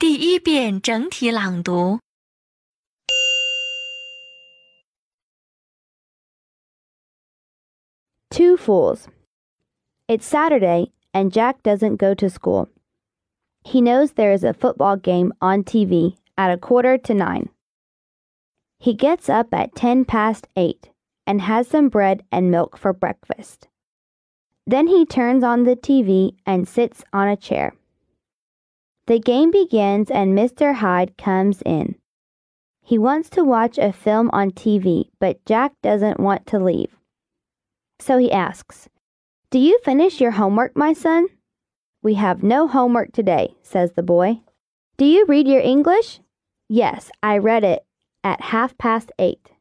第一遍整体朗读。 Two fools. It's Saturday, and Jack doesn't go to school. He knows there is a football game on TV at a quarter to nine. He gets up at ten past eight and has some bread and milk for breakfast. Then he turns on the TV and sits on a chair. The game begins and Mr. Hyde comes in. He wants to watch a film on TV, but Jack doesn't want to leave. So he asks, Do you finish your homework, my son? We have no homework today, says the boy. Do you read your English? Yes, I read it at half past eight.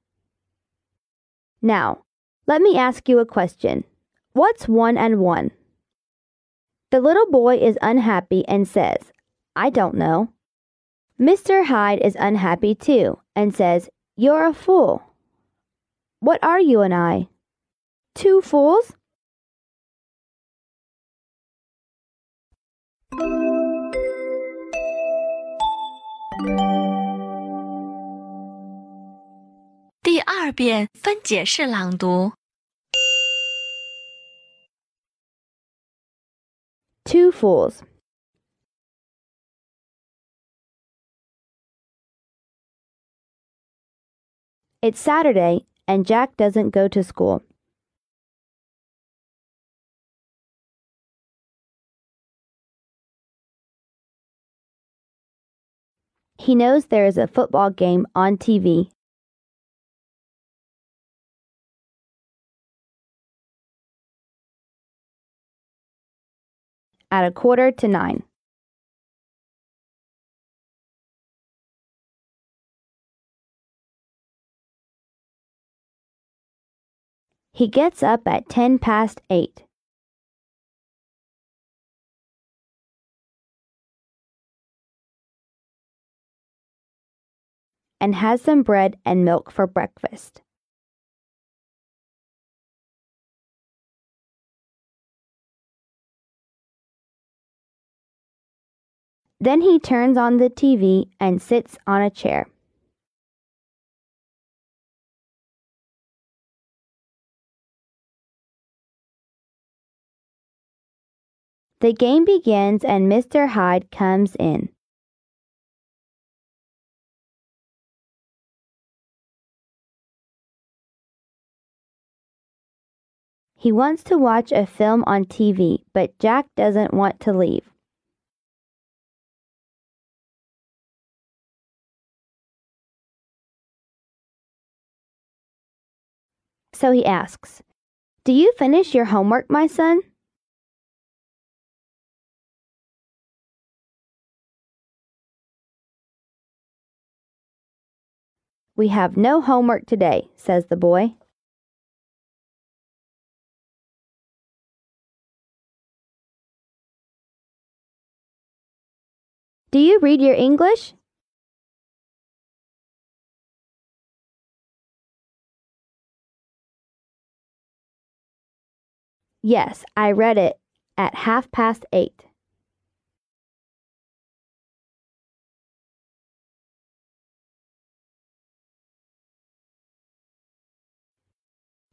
Now, let me ask you a question. What's one and one? The little boy is unhappy and says, I don't know. Mr. Hyde is unhappy too and says, You're a fool. What are you and I? Two fools? Two fools. It's Saturday, and Jack doesn't go to school. He knows there is a football game on TV. At a quarter to nine. He gets up at ten past eight. And has some bread and milk for breakfast. Then he turns on the TV and sits on a chair. The game begins and Mr. Hyde comes in. He wants to watch a film on TV, but Jack doesn't want to leave. So he asks, Do you finish your homework, my son? We have no homework today, says the boy. Do you read your English? Yes, I read it at half past eight.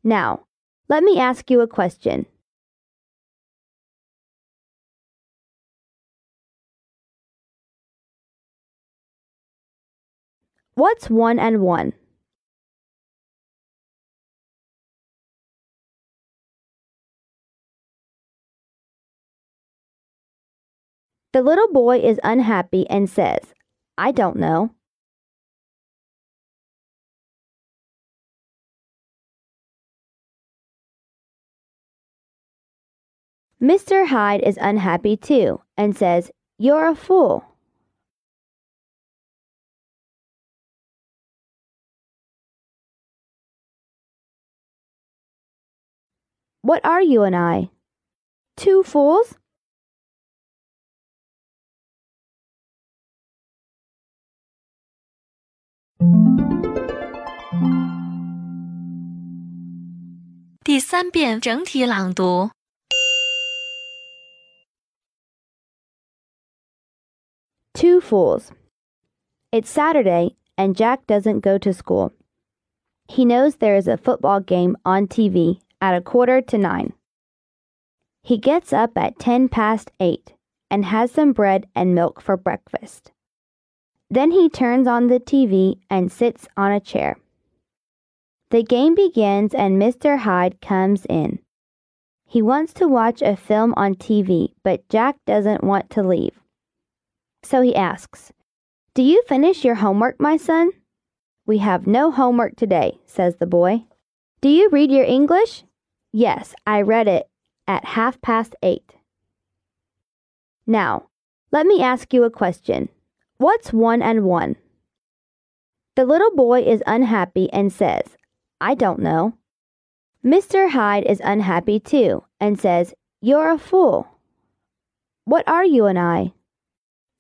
Now, let me ask you a question. What's one and one? The little boy is unhappy and says, I don't know. Mr. Hyde is unhappy too and says, You're a fool. What are you and I? Two fools? Two fools. It's Saturday and Jack doesn't go to school. He knows there is a football game on TV at a quarter to nine. He gets up at ten past eight and has some bread and milk for breakfast. Then he turns on the TV and sits on a chair. The game begins and Mr. Hyde comes in. He wants to watch a film on TV, but Jack doesn't want to leave. So he asks, Do you finish your homework, my son? We have no homework today, says the boy. Do you read your English? Yes, I read it at half past eight. Now, let me ask you a question. What's one and one? The little boy is unhappy and says, I don't know. Mr. Hyde is unhappy too and says, You're a fool. What are you and I?